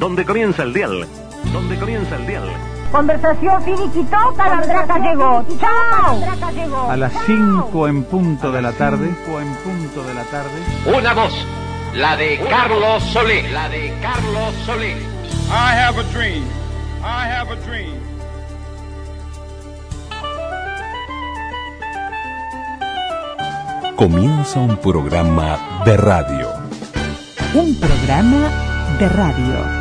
donde comienza el dial, donde comienza el dial. Conversación finiquitosa, la Andraca llegó. ¡Chao! A las 5 en punto de la tarde, 5 en punto de la tarde. Una voz, la de Carlos Solé, la de Carlos Solé. I have a dream. I have a dream. Comienza un programa de radio. Un programa de radio.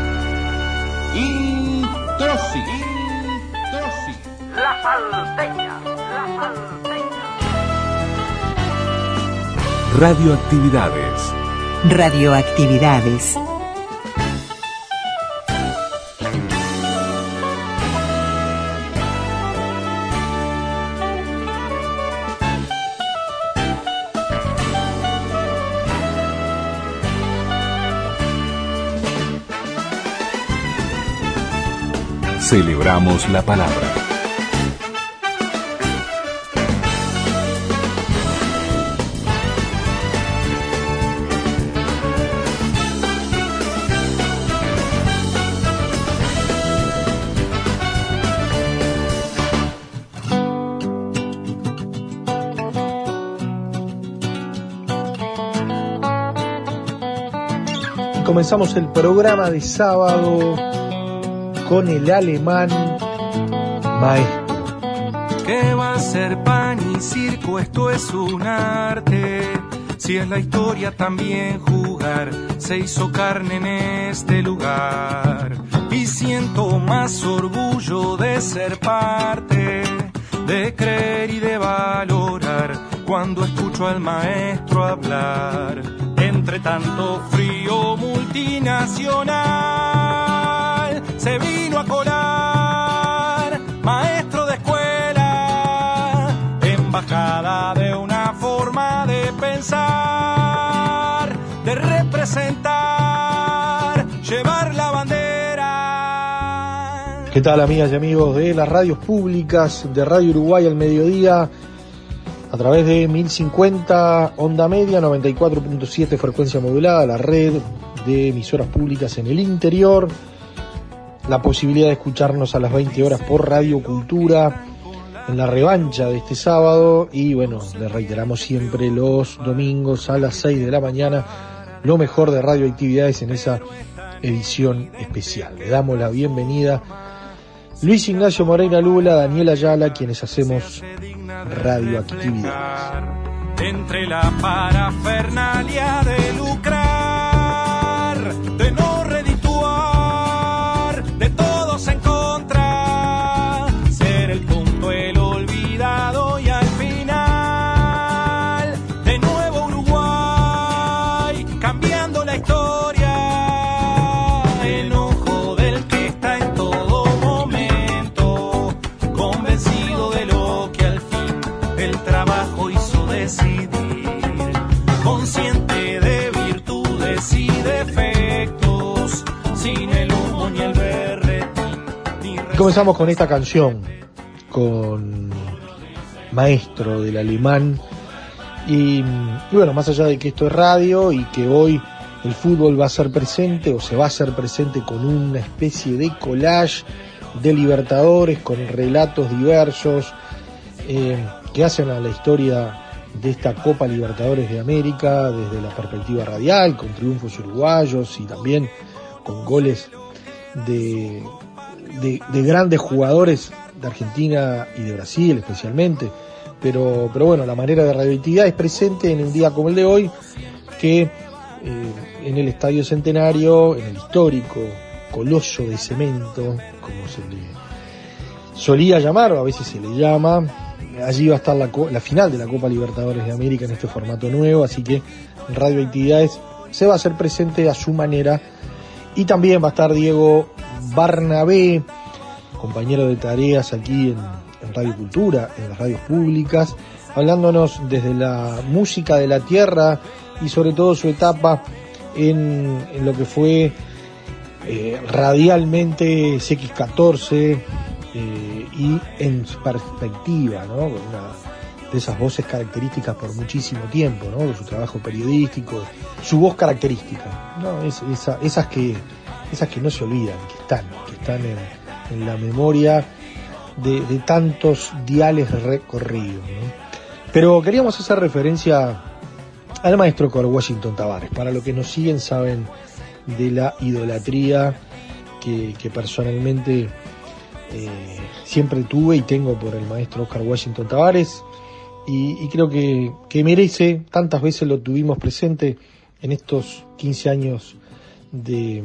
Introsi. Introsi. La salteña. La salteña. Radioactividades. Radioactividades. Celebramos la palabra. Comenzamos el programa de sábado con el alemán maestro. ¿Qué va a ser pan y circo? Esto es un arte. Si es la historia también jugar, se hizo carne en este lugar. Y siento más orgullo de ser parte, de creer y de valorar cuando escucho al maestro hablar. Entre tanto frío multinacional se vino a colar, maestro de escuela, embajada de una forma de pensar, de representar, llevar la bandera. ¿Qué tal amigas y amigos de las radios públicas de Radio Uruguay al mediodía? A través de 1050 onda media, 94.7 frecuencia modulada, la red de emisoras públicas en el interior, la posibilidad de escucharnos a las 20 horas por Radio Cultura en la revancha de este sábado y bueno, le reiteramos siempre los domingos a las 6 de la mañana lo mejor de radioactividades en esa edición especial. Le damos la bienvenida Luis Ignacio Moreira Lula, Daniela Ayala, quienes hacemos radioactividades. Entre la parafernalia de Comenzamos con esta canción, con Maestro del Alemán. Y, bueno, más allá de que esto es radio y que hoy el fútbol va a ser presente o se va a hacer presente con una especie de collage de Libertadores, con relatos diversos eh, que hacen a la historia de esta Copa Libertadores de América desde la perspectiva radial, con triunfos uruguayos y también con goles de, de, de grandes jugadores de Argentina y de Brasil especialmente. Pero, pero bueno, la manera de radioactividad es presente en un día como el de hoy, que eh, en el Estadio Centenario, en el histórico coloso de cemento, como se le solía llamar, o a veces se le llama, allí va a estar la, la final de la Copa Libertadores de América en este formato nuevo, así que Radioactividades se va a hacer presente a su manera. Y también va a estar Diego Barnabé, compañero de tareas aquí en, Radio Cultura, en las radios públicas, hablándonos desde la música de la tierra y sobre todo su etapa en, lo que fue eh, radialmente CX14 eh, y en perspectiva, ¿no? Una de esas voces características por muchísimo tiempo, ¿no? De su trabajo periodístico, su voz característica, ¿no? Es- esa- esas que, esas que no se olvidan, que están, que están en, la memoria de, tantos diales recorridos. Pero queríamos hacer referencia al maestro Cor Washington Tavares. Para los que nos siguen saben de la idolatría que, que personalmente eh, siempre tuve y tengo por el maestro Oscar Washington Tavares y, y creo que, que, merece, tantas veces lo tuvimos presente en estos 15 años de,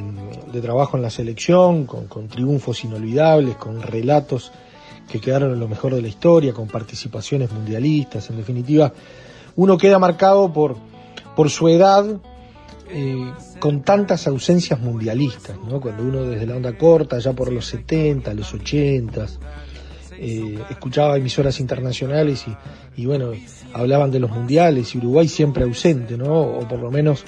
trabajo en la selección, con, con, triunfos inolvidables, con relatos que quedaron en lo mejor de la historia, con participaciones mundialistas, en definitiva, uno queda marcado por, por su edad, eh, con tantas ausencias mundialistas, ¿no? cuando uno desde la onda corta, ya por los 70, los 80, eh, escuchaba emisoras internacionales y, y, bueno, hablaban de los mundiales y Uruguay siempre ausente, ¿no? o por lo menos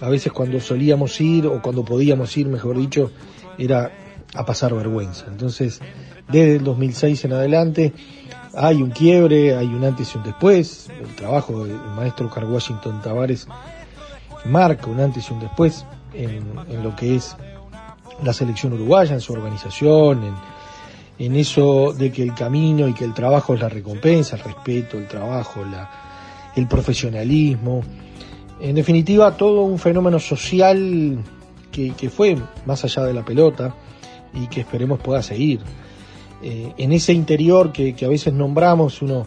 a veces cuando solíamos ir o cuando podíamos ir, mejor dicho, era a pasar vergüenza. Entonces, desde el 2006 en adelante, hay un quiebre, hay un antes y un después. El trabajo del maestro Carl Washington Tavares marca un antes y un después en, en, lo que es la selección uruguaya, en su organización, en, en, eso de que el camino y que el trabajo es la recompensa, el respeto, el trabajo, la, el profesionalismo. En definitiva, todo un fenómeno social que, fue más allá de la pelota y que esperemos pueda seguir. Eh, en ese interior que, que, a veces nombramos, uno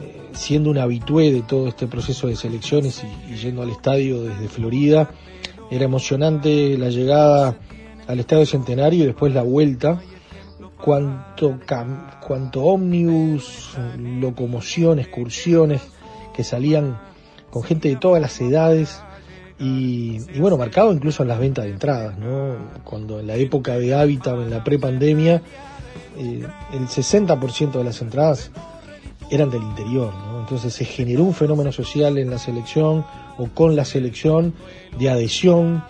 eh, siendo un habitué de todo este proceso de selecciones y, y, yendo al estadio desde Florida, era emocionante la llegada al Estadio Centenario y después la vuelta. Cuanto, cuanto ómnibus, locomoción, excursiones que salían con gente de todas las edades, y, y, bueno, marcado incluso en las ventas de entradas, ¿no? Cuando en la época de Hábitat o en la prepandemia, eh, el 60% de las entradas eran del interior, ¿no? Entonces se generó un fenómeno social en la selección o con la selección de adhesión,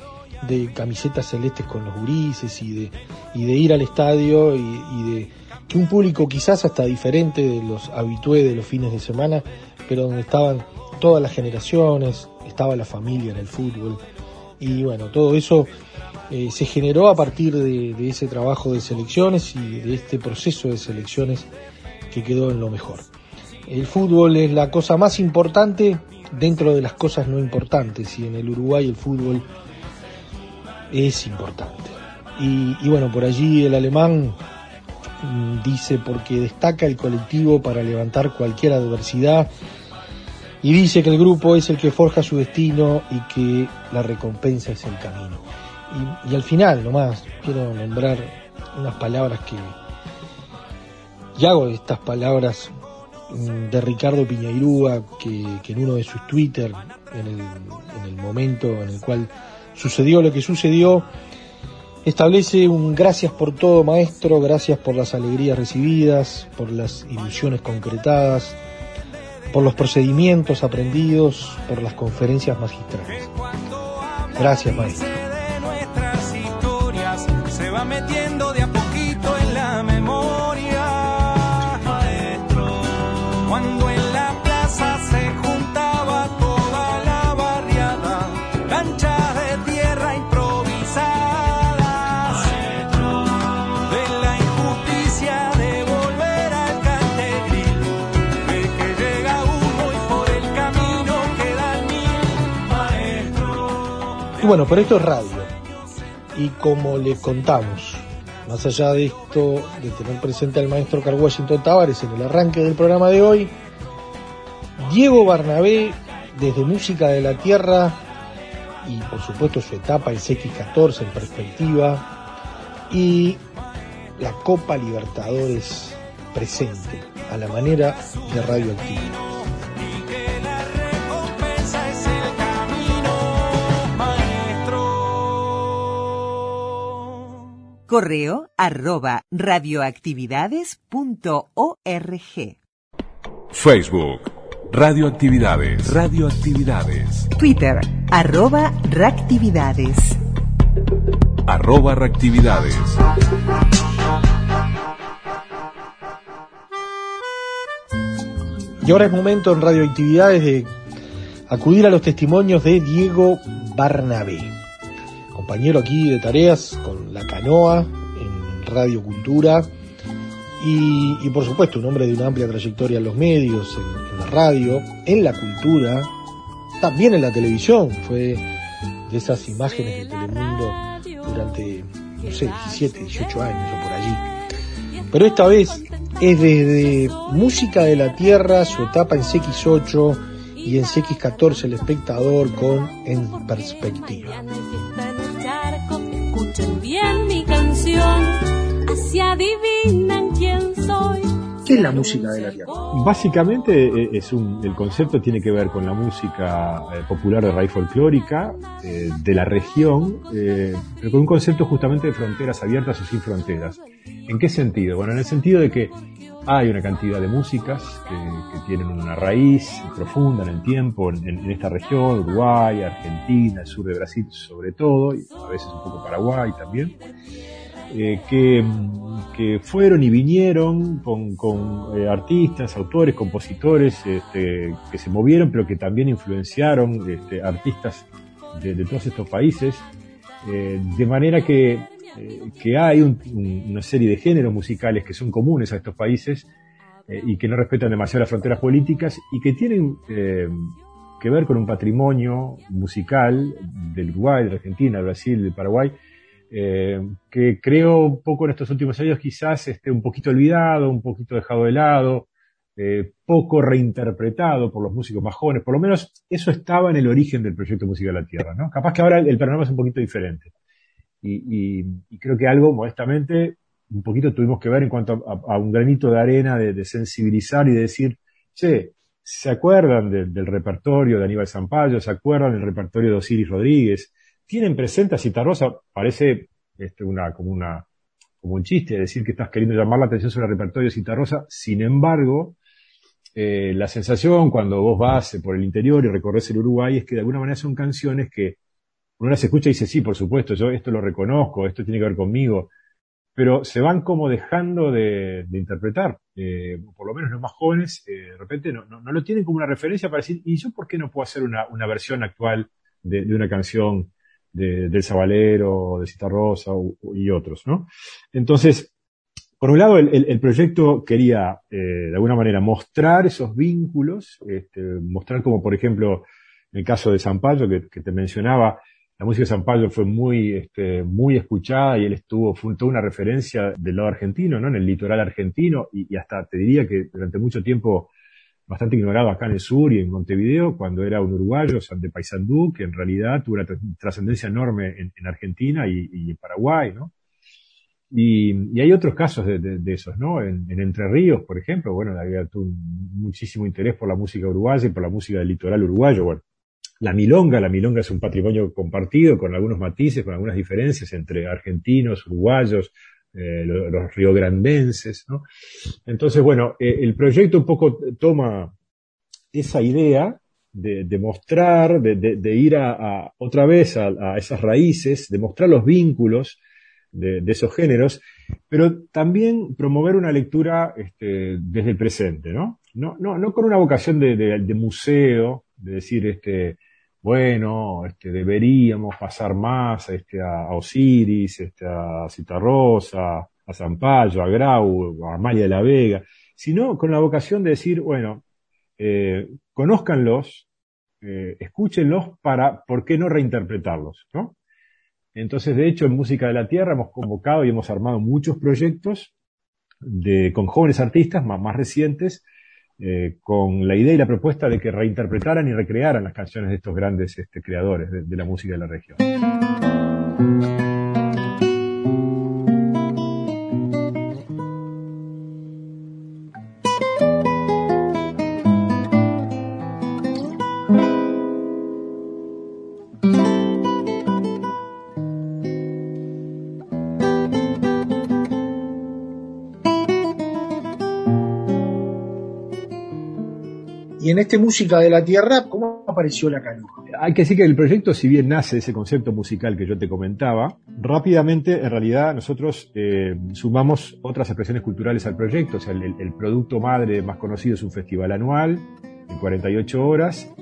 de camisetas celestes con los gurises y de, y de ir al estadio y, de que un público quizás hasta diferente de los habitués de los fines de semana, pero donde estaban todas las generaciones, estaba la familia en el fútbol. Y bueno, todo eso eh, se generó a partir de, ese trabajo de selecciones y de este proceso de selecciones que quedó en lo mejor. El fútbol es la cosa más importante dentro de las cosas no importantes y en el Uruguay el fútbol es importante. Y, y bueno, por allí el alemán mm, dice porque destaca el colectivo para levantar cualquier adversidad y dice que el grupo es el que forja su destino y que la recompensa es el camino. Y, al final, nomás, quiero nombrar unas palabras que... Y hago estas palabras mm, de Ricardo Piñairúa, que, que, en uno de sus Twitter, en el, en el momento en el cual sucedió lo que sucedió, establece un gracias por todo maestro, gracias por las alegrías recibidas, por las ilusiones concretadas, por los procedimientos aprendidos, por las conferencias magistrales. Gracias, maestro. Y bueno, pero esto es radio y como le contamos, más allá de esto, de tener presente al maestro Carl Washington Tavares en el arranque del programa de hoy, Diego Barnabé, desde Música de la Tierra y por supuesto su etapa, el CX14 en perspectiva, y la Copa Libertadores presente, a la manera de Radioactivo. Correo arroba radioactividades.org. Facebook. Radioactividades. Radioactividades. Twitter. Arroba reactividades. Arroba reactividades. Y ahora es momento en Radioactividades de acudir a los testimonios de Diego Barnabé. Compañero aquí de tareas con La Canoa en Radio Cultura y, y por supuesto un hombre de una amplia trayectoria en los medios, en, en la radio, en la cultura, también en la televisión. Fue de esas imágenes de Telemundo durante, no sé, 17, 18 años o por allí. Pero esta vez es desde Música de la Tierra, su etapa en CX8 y en CX14 El Espectador con En Perspectiva. Así adivinan quién soy. ¿Qué es la música de la tierra? Básicamente eh, es un, el concepto tiene que ver con la música eh, popular de raíz folclórica eh, de la región, eh, pero con un concepto justamente de fronteras abiertas o sin fronteras. ¿En qué sentido? Bueno, en el sentido de que hay una cantidad de músicas que, que tienen una raíz profunda en el tiempo en, en, esta región, Uruguay, Argentina, el sur de Brasil sobre todo, y a veces un poco Paraguay también. Eh, que, fueron y vinieron con, con eh, artistas, autores, compositores este, que se movieron, pero que también influenciaron este, artistas de, todos estos países, eh, de manera que, que hay un, un, una serie de géneros musicales que son comunes a estos países y que no respetan demasiado las fronteras políticas y que tienen que ver con un patrimonio musical del Uruguay, de la Argentina, de Brasil, de Paraguay, eh, que creo un poco en estos últimos años quizás esté un poquito olvidado, un poquito dejado de lado, eh, poco reinterpretado por los músicos más jóvenes, por lo menos eso estaba en el origen del proyecto Música de la Tierra, ¿no? Capaz que ahora el panorama es un poquito diferente. Y, creo que algo, modestamente, un poquito tuvimos que ver en cuanto a, un granito de arena de, sensibilizar y de decir, che, ¿se acuerdan de, del repertorio de Aníbal Zampayo? ¿Se acuerdan del repertorio de Osiris Rodríguez? Tienen presente a Citarrosa, parece este, una, como, un chiste decir que estás queriendo llamar la atención sobre el repertorio de Citarrosa, sin embargo, eh, la sensación cuando vos vas por el interior y recorres el Uruguay es que de alguna manera son canciones que uno las escucha y dice, sí, por supuesto, yo esto lo reconozco, esto tiene que ver conmigo, pero se van como dejando de, interpretar, eh, por lo menos los más jóvenes, eh, de repente no, no, no, lo tienen como una referencia para decir, ¿y yo por qué no puedo hacer una, versión actual de una canción de, del Sabalero, de Citarrosa y otros, ¿no? Entonces, por un lado, el, el, el proyecto quería, eh, de alguna manera, mostrar esos vínculos, este, mostrar como, por ejemplo, en el caso de Zampayo, que, que te mencionaba, la música de Zampayo fue muy, este, muy escuchada y él estuvo, fue toda una referencia del lado argentino, ¿no? En el litoral argentino y, y hasta te diría que durante mucho tiempo bastante ignorado acá en el sur y en Montevideo, cuando era un uruguayo, San de Paysandú, que en realidad tuvo una trascendencia enorme en, en Argentina y, en Paraguay, ¿no? Y, hay otros casos de, esos, ¿no? En, en, Entre Ríos, por ejemplo, bueno, había muchísimo interés por la música uruguaya y por la música del litoral uruguayo, bueno. La milonga, la milonga es un patrimonio compartido con algunos matices, con algunas diferencias entre argentinos, uruguayos, eh, los, riograndenses. Entonces, bueno, eh, el proyecto un poco toma esa idea de, mostrar, de, ir a, otra vez a, a, esas raíces, de mostrar los vínculos de, esos géneros, pero también promover una lectura este, desde el presente, ¿no? No, no, no con una vocación de, museo, de decir, este, bueno, este, deberíamos pasar más este, a, Osiris, este, a Citarrosa, a Zampayo, a Grau, a Amalia de la Vega, sino con la vocación de decir, bueno, eh, conózcanlos, eh, escúchenlos para, ¿por qué no reinterpretarlos? ¿no? Entonces, de hecho, en Música de la Tierra hemos convocado y hemos armado muchos proyectos de, con jóvenes artistas más, más recientes, eh, con la idea y la propuesta de que reinterpretaran y recrearan las canciones de estos grandes este, creadores de, de la música de la región. Este Música de la Tierra, ¿cómo apareció la canoa? Hay que decir que el proyecto, si bien nace ese concepto musical que yo te comentaba, rápidamente, en realidad, nosotros eh, sumamos otras expresiones culturales al proyecto. O sea, el, el, producto madre más conocido es un festival anual, en 48 horas,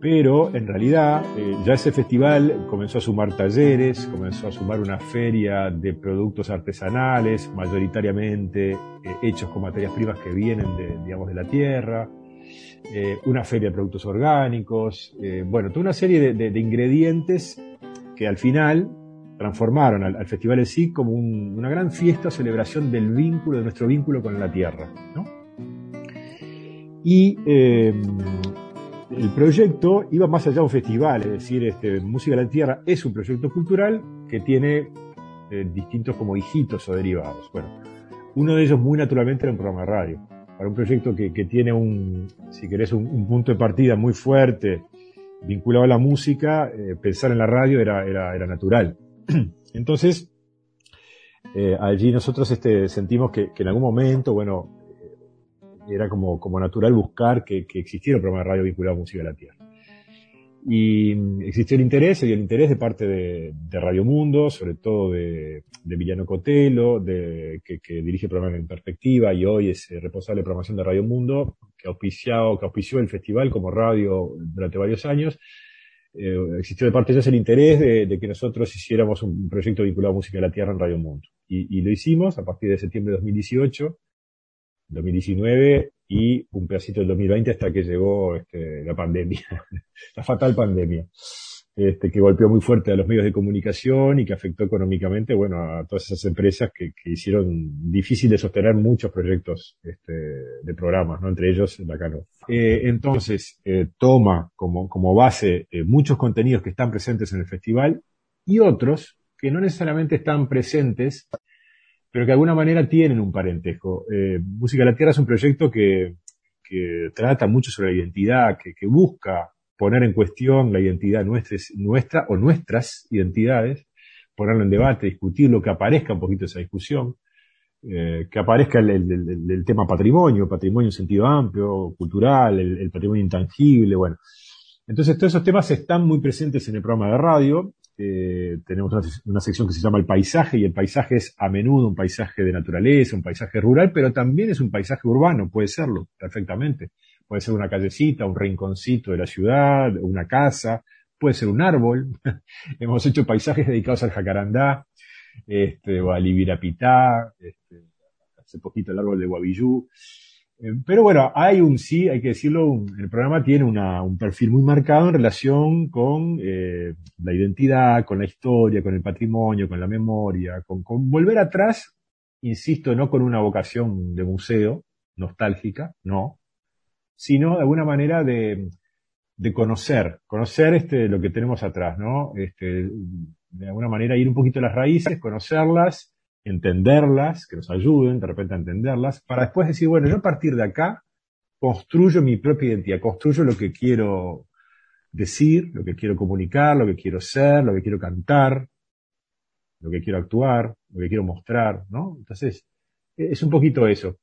pero en realidad eh, ya ese festival comenzó a sumar talleres, comenzó a sumar una feria de productos artesanales, mayoritariamente eh, hechos con materias primas que vienen de, digamos, de la tierra, eh, una feria de productos orgánicos, bueno, toda una serie de, ingredientes que al final transformaron al, festival en sí como una gran fiesta, celebración del vínculo, de nuestro vínculo con la tierra. ¿no? Y el proyecto iba más allá de un festival, es decir, este, Música de la Tierra es un proyecto cultural que tiene eh, distintos como hijitos o derivados. Bueno, uno de ellos muy naturalmente era un programa de radio. Para un proyecto que, tiene un, si querés, un, punto de partida muy fuerte vinculado a la música, eh, pensar en la radio era, era, natural. Entonces, eh, allí nosotros este, sentimos que, que en algún momento, bueno, era como, como natural buscar que, que, existiera un programa de radio vinculado a música de la tierra. Y existió el interés, y el interés de parte de, de Radio Mundo, sobre todo de, de Villano Cotelo, de, que, que, dirige el programa En Perspectiva y hoy es eh, responsable de programación de Radio Mundo, que, auspiciado, que auspició el festival como radio durante varios años. Eh, existió de parte de ellos el interés de, de, que nosotros hiciéramos un proyecto vinculado a música de la tierra en Radio Mundo. Y, y lo hicimos a partir de septiembre de 2018 2019 y un pedacito del 2020 hasta que llegó este, la pandemia, la fatal pandemia, este, que golpeó muy fuerte a los medios de comunicación y que afectó económicamente, bueno, a todas esas empresas que, hicieron difícil de sostener muchos proyectos este, de programas, ¿no? Entre ellos Bacano. Eh, entonces, eh, toma como, como base eh, muchos contenidos que están presentes en el festival y otros que no necesariamente están presentes pero que de alguna manera tienen un parentesco. Eh, Música de la Tierra es un proyecto que, que trata mucho sobre la identidad, que, que, busca poner en cuestión la identidad nuestra, nuestra o nuestras identidades, ponerlo en debate, discutirlo, que aparezca un poquito esa discusión, eh, que aparezca el, el, el, tema patrimonio, patrimonio en sentido amplio, cultural, el, patrimonio intangible, bueno. Entonces todos esos temas están muy presentes en el programa de radio eh, tenemos una, sección que se llama el paisaje y el paisaje es a menudo un paisaje de naturaleza, un paisaje rural, pero también es un paisaje urbano, puede serlo perfectamente. Puede ser una callecita, un rinconcito de la ciudad, una casa, puede ser un árbol. Hemos hecho paisajes dedicados al jacarandá, este, o al ibirapitá, este, hace poquito el árbol de Guavillú. Eh, pero bueno, hay un sí, hay que decirlo, el programa tiene un perfil muy marcado en relación con eh, la identidad, con la historia, con el patrimonio, con la memoria, con, volver atrás, insisto, no con una vocación de museo nostálgica, no, sino de alguna manera de, conocer, conocer este, lo que tenemos atrás, ¿no? Este, de alguna manera ir un poquito a las raíces, conocerlas, entenderlas, que nos ayuden de repente a entenderlas, para después decir, bueno, yo a partir de acá construyo mi propia identidad, construyo lo que quiero decir, lo que quiero comunicar, lo que quiero ser, lo que quiero cantar, lo que quiero actuar, lo que quiero mostrar, ¿no? Entonces, e-, es un poquito eso.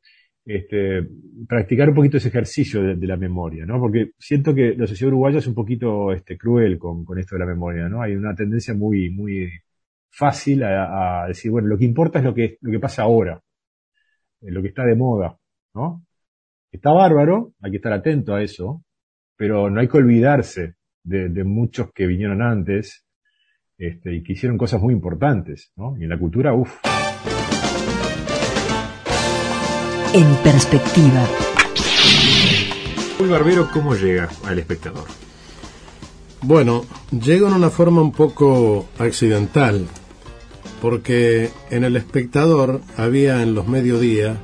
Este, practicar un poquito ese ejercicio de, la memoria, ¿no? Porque siento que la sociedad uruguaya es un poquito este, cruel con, con esto de la memoria, ¿no? Hay una tendencia muy, muy fácil a, decir, bueno, lo que importa es lo que, lo que pasa ahora, eh, lo que está de moda, ¿no? Está bárbaro, hay que estar atento a eso, pero no hay que olvidarse de, muchos que vinieron antes este, y que hicieron cosas muy importantes, ¿no? Y en la cultura, uff. En perspectiva. Un barbero, ¿cómo llega al espectador? Bueno, llega en una forma un poco accidental, porque en El Espectador había en los mediodías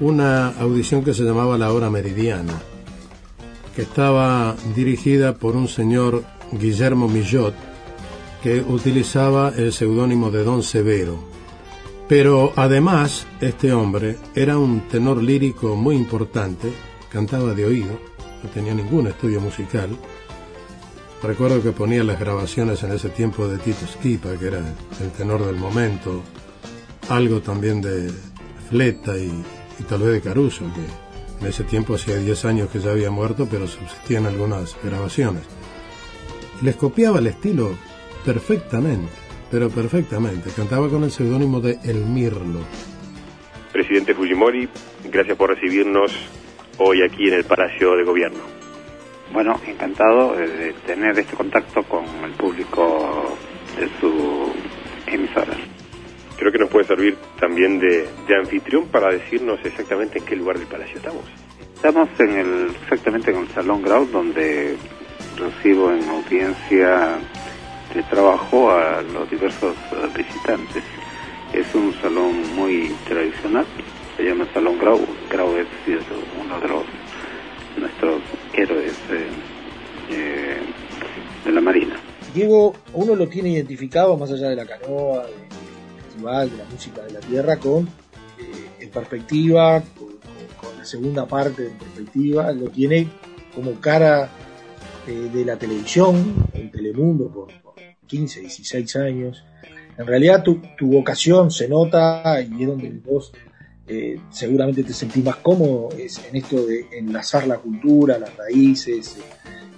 una audición que se llamaba La Hora Meridiana, que estaba dirigida por un señor Guillermo Millot, que utilizaba el seudónimo de Don Severo. Pero además, este hombre era un tenor lírico muy importante, cantaba de oído, no tenía ningún estudio musical, Recuerdo que ponía las grabaciones en ese tiempo de Tito Skipa, que era el tenor del momento, algo también de Fleta y, tal vez de Caruso, que en ese tiempo hacía 10 años que ya había muerto, pero subsistían algunas grabaciones. les copiaba el estilo perfectamente, pero perfectamente. Cantaba con el seudónimo de El Mirlo. Presidente Fujimori, gracias por recibirnos hoy aquí en el Palacio de Gobierno. Bueno, encantado de tener este contacto con el público de su emisora. Creo que nos puede servir también de, de anfitrión para decirnos exactamente en qué lugar del palacio estamos. Estamos en el, exactamente en el Salón Grau, donde recibo en audiencia de trabajo a los diversos eh, visitantes. Es un salón muy tradicional, se llama Salón Grau. Grau es uno de los nuestros de la Marina. Diego, uno lo tiene identificado más allá de la canoa, del festival, de la música de la tierra, con eh, en perspectiva, con, la segunda parte de perspectiva, lo tiene como cara eh, de la televisión, en Telemundo, por, por, 15, 16 años. En realidad tu, tu vocación se nota y es donde vos eh, seguramente te sentís más cómodo es en esto de enlazar la cultura, las raíces,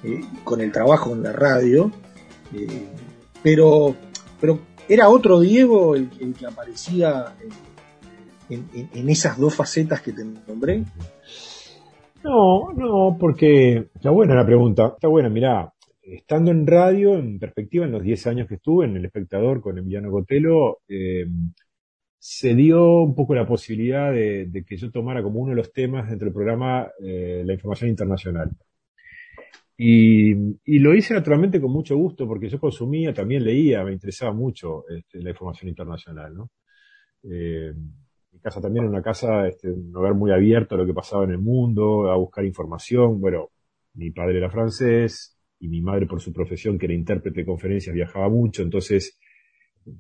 eh, con el trabajo en la radio. Eh, pero, pero era otro Diego el, que aparecía en, esas dos facetas que te nombré. No, no, porque está buena la pregunta, está buena, mirá, estando en radio, en perspectiva, en los 10 años que estuve en El Espectador con Emiliano Cotelo, eh, se dio un poco la posibilidad de, de, que yo tomara como uno de los temas dentro del programa eh, la información internacional. Y, y, lo hice naturalmente con mucho gusto porque yo consumía, también leía, me interesaba mucho este, la información internacional. ¿no? Eh, mi casa también era una casa, este, un hogar muy abierto a lo que pasaba en el mundo, a buscar información. Bueno, mi padre era francés y mi madre por su profesión, que era intérprete de conferencias, viajaba mucho, entonces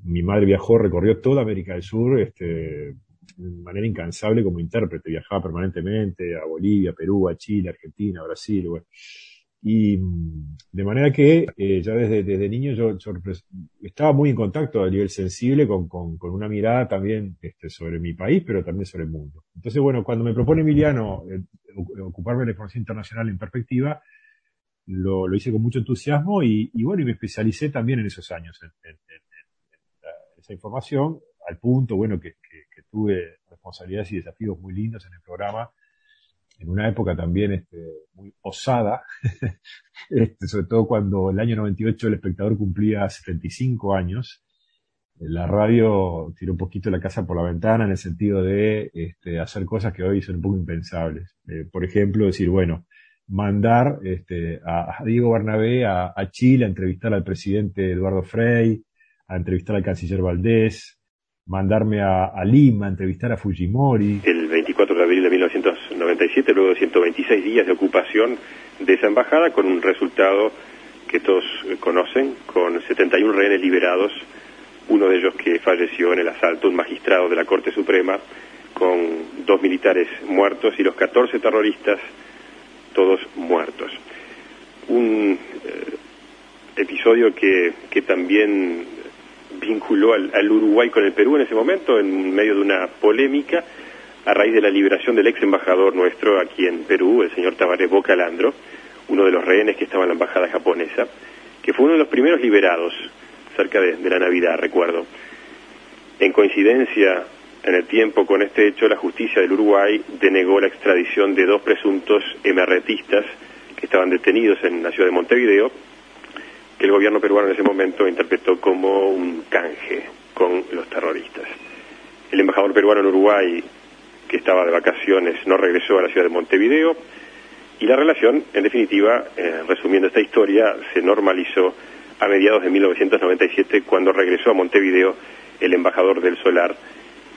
mi madre viajó, recorrió toda América del Sur, este, de manera incansable como intérprete, viajaba permanentemente a Bolivia, Perú, a Chile, Argentina, Brasil, bueno. Y de manera que eh, ya desde, desde niño yo, yo, estaba muy en contacto a nivel sensible con, con, con una mirada también este, sobre mi país, pero también sobre el mundo. Entonces, bueno, cuando me propone Emiliano eh, ocuparme de la información internacional en perspectiva, lo, lo hice con mucho entusiasmo y, y, bueno, y me especialicé también en esos años, en, en, esa información, al punto, bueno, que, tuve responsabilidades y desafíos muy lindos en el programa, en una época también este, muy osada, este, sobre todo cuando el año 98 el espectador cumplía 75 años, la radio tiró un poquito la casa por la ventana en el sentido de este, hacer cosas que hoy son un poco impensables. Eh, por ejemplo, decir, bueno, mandar a, Diego Bernabé a, a Chile a entrevistar al presidente Eduardo Frei, a entrevistar al canciller Valdés, mandarme a, a, Lima entrevistar a Fujimori. El 24 de abril de 1997, luego de 126 días de ocupación de esa embajada, con un resultado que todos conocen, con 71 rehenes liberados, uno de ellos que falleció en el asalto, un magistrado de la Corte Suprema, con dos militares muertos y los 14 terroristas, todos muertos. Un eh, episodio que, que también vinculó al, Uruguay con el Perú en ese momento, en medio de una polémica, a raíz de la liberación del ex embajador nuestro aquí en Perú, el señor Tabaré Bocalandro, uno de los rehenes que estaba en la embajada japonesa, que fue uno de los primeros liberados cerca de, de la Navidad, recuerdo. En coincidencia en el tiempo con este hecho, la justicia del Uruguay denegó la extradición de dos presuntos emerretistas que estaban detenidos en la ciudad de Montevideo que el gobierno peruano en ese momento interpretó como un canje con los terroristas. El embajador peruano en Uruguay, que estaba de vacaciones, no regresó a la ciudad de Montevideo y la relación, en definitiva, eh, resumiendo esta historia, se normalizó a mediados de 1997 cuando regresó a Montevideo el embajador del Solar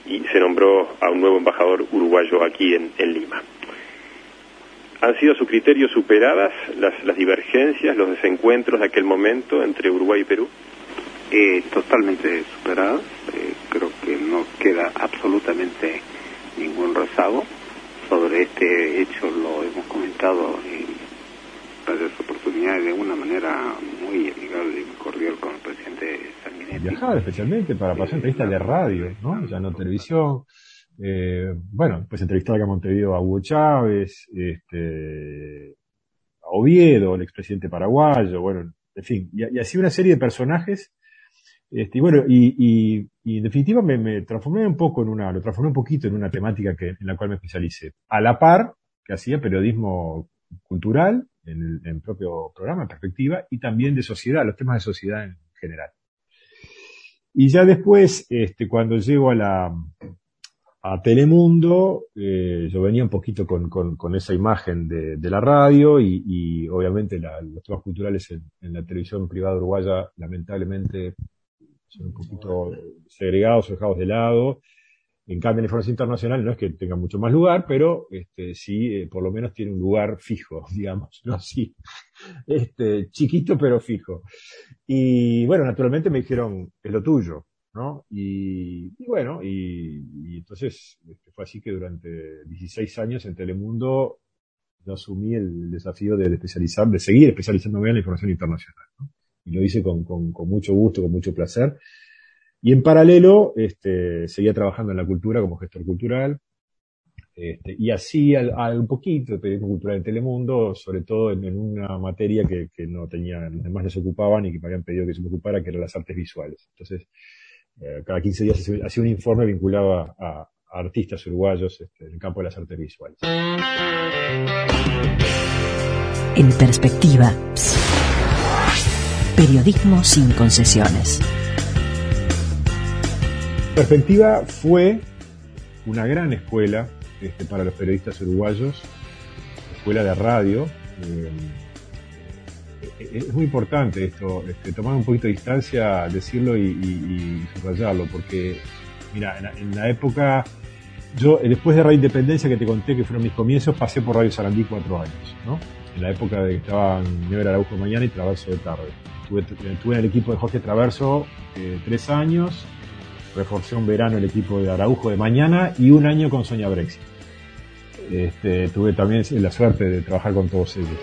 y se nombró a un nuevo embajador uruguayo aquí en, en Lima. ¿Han sido a su criterio superadas las, las, divergencias, los desencuentros de aquel momento entre Uruguay y Perú? Eh, totalmente superadas. Eh, creo que no queda absolutamente ningún rezago. Sobre este hecho lo hemos comentado en varias oportunidades de una manera muy amigable y cordial con el presidente Sanguinetti. Viajaba especialmente para pasar entrevistas de radio, ¿no? Ya no televisión. Eh, bueno, pues entrevistar acá a Montevideo a Hugo Chávez, este, a Oviedo, el expresidente paraguayo, bueno, en fin, y, así una serie de personajes. Este, y bueno, y, y, y en definitiva me, transformé un poco en una, lo transformé un poquito en una temática que, en la cual me especialicé. A la par, que hacía periodismo cultural, en el propio programa, en perspectiva, y también de sociedad, los temas de sociedad en general. Y ya después, este, cuando llego a la a Telemundo, eh, yo venía un poquito con, con, con esa imagen de, de la radio y, y obviamente la- los temas culturales en, la televisión privada uruguaya lamentablemente son un poquito segregados dejados de lado. En cambio, en información internacional no es que tenga mucho más lugar, pero este, sí, eh, por lo menos tiene un lugar fijo, digamos, ¿no? Sí. Este, chiquito pero fijo. Y bueno, naturalmente me dijeron, es lo tuyo, Y, bueno, y, entonces este, fue así que durante 16 años en Telemundo yo asumí el desafío de especializar, de seguir especializándome en la información internacional. Y lo hice con, mucho gusto, con mucho placer. Y en paralelo, este, seguía trabajando en la cultura como gestor cultural, este, y al- un poquito de periodismo cultural en Telemundo, sobre todo en, una materia que, no tenía, los demás se ocupaban y que me habían pedido que se me ocupara, que eran las artes visuales. Entonces, eh, cada 15 días hacía hacía un informe vinculado a, a- artistas uruguayos este, en el campo de las artes visuales. En perspectiva. Periodismo sin concesiones. Perspectiva fue una gran escuela este, para los periodistas uruguayos, escuela de radio. eh, es muy importante esto, este, tomar un poquito de distancia, decirlo y, subrayarlo, porque, mira, en la, en la época, yo eh, después de Radio Independencia que te conté que fueron mis comienzos, pasé por Radio Sarandí cuatro años, ¿no? En la época de que estaban Never Araujo mañana y Traverso de tarde. Estuve, estuve en el equipo de Jorge Traverso eh, tres años, reforcé un verano el equipo de Araujo de mañana y un año con Sonia Brexit. Este, tuve también la suerte de trabajar con todos ellos.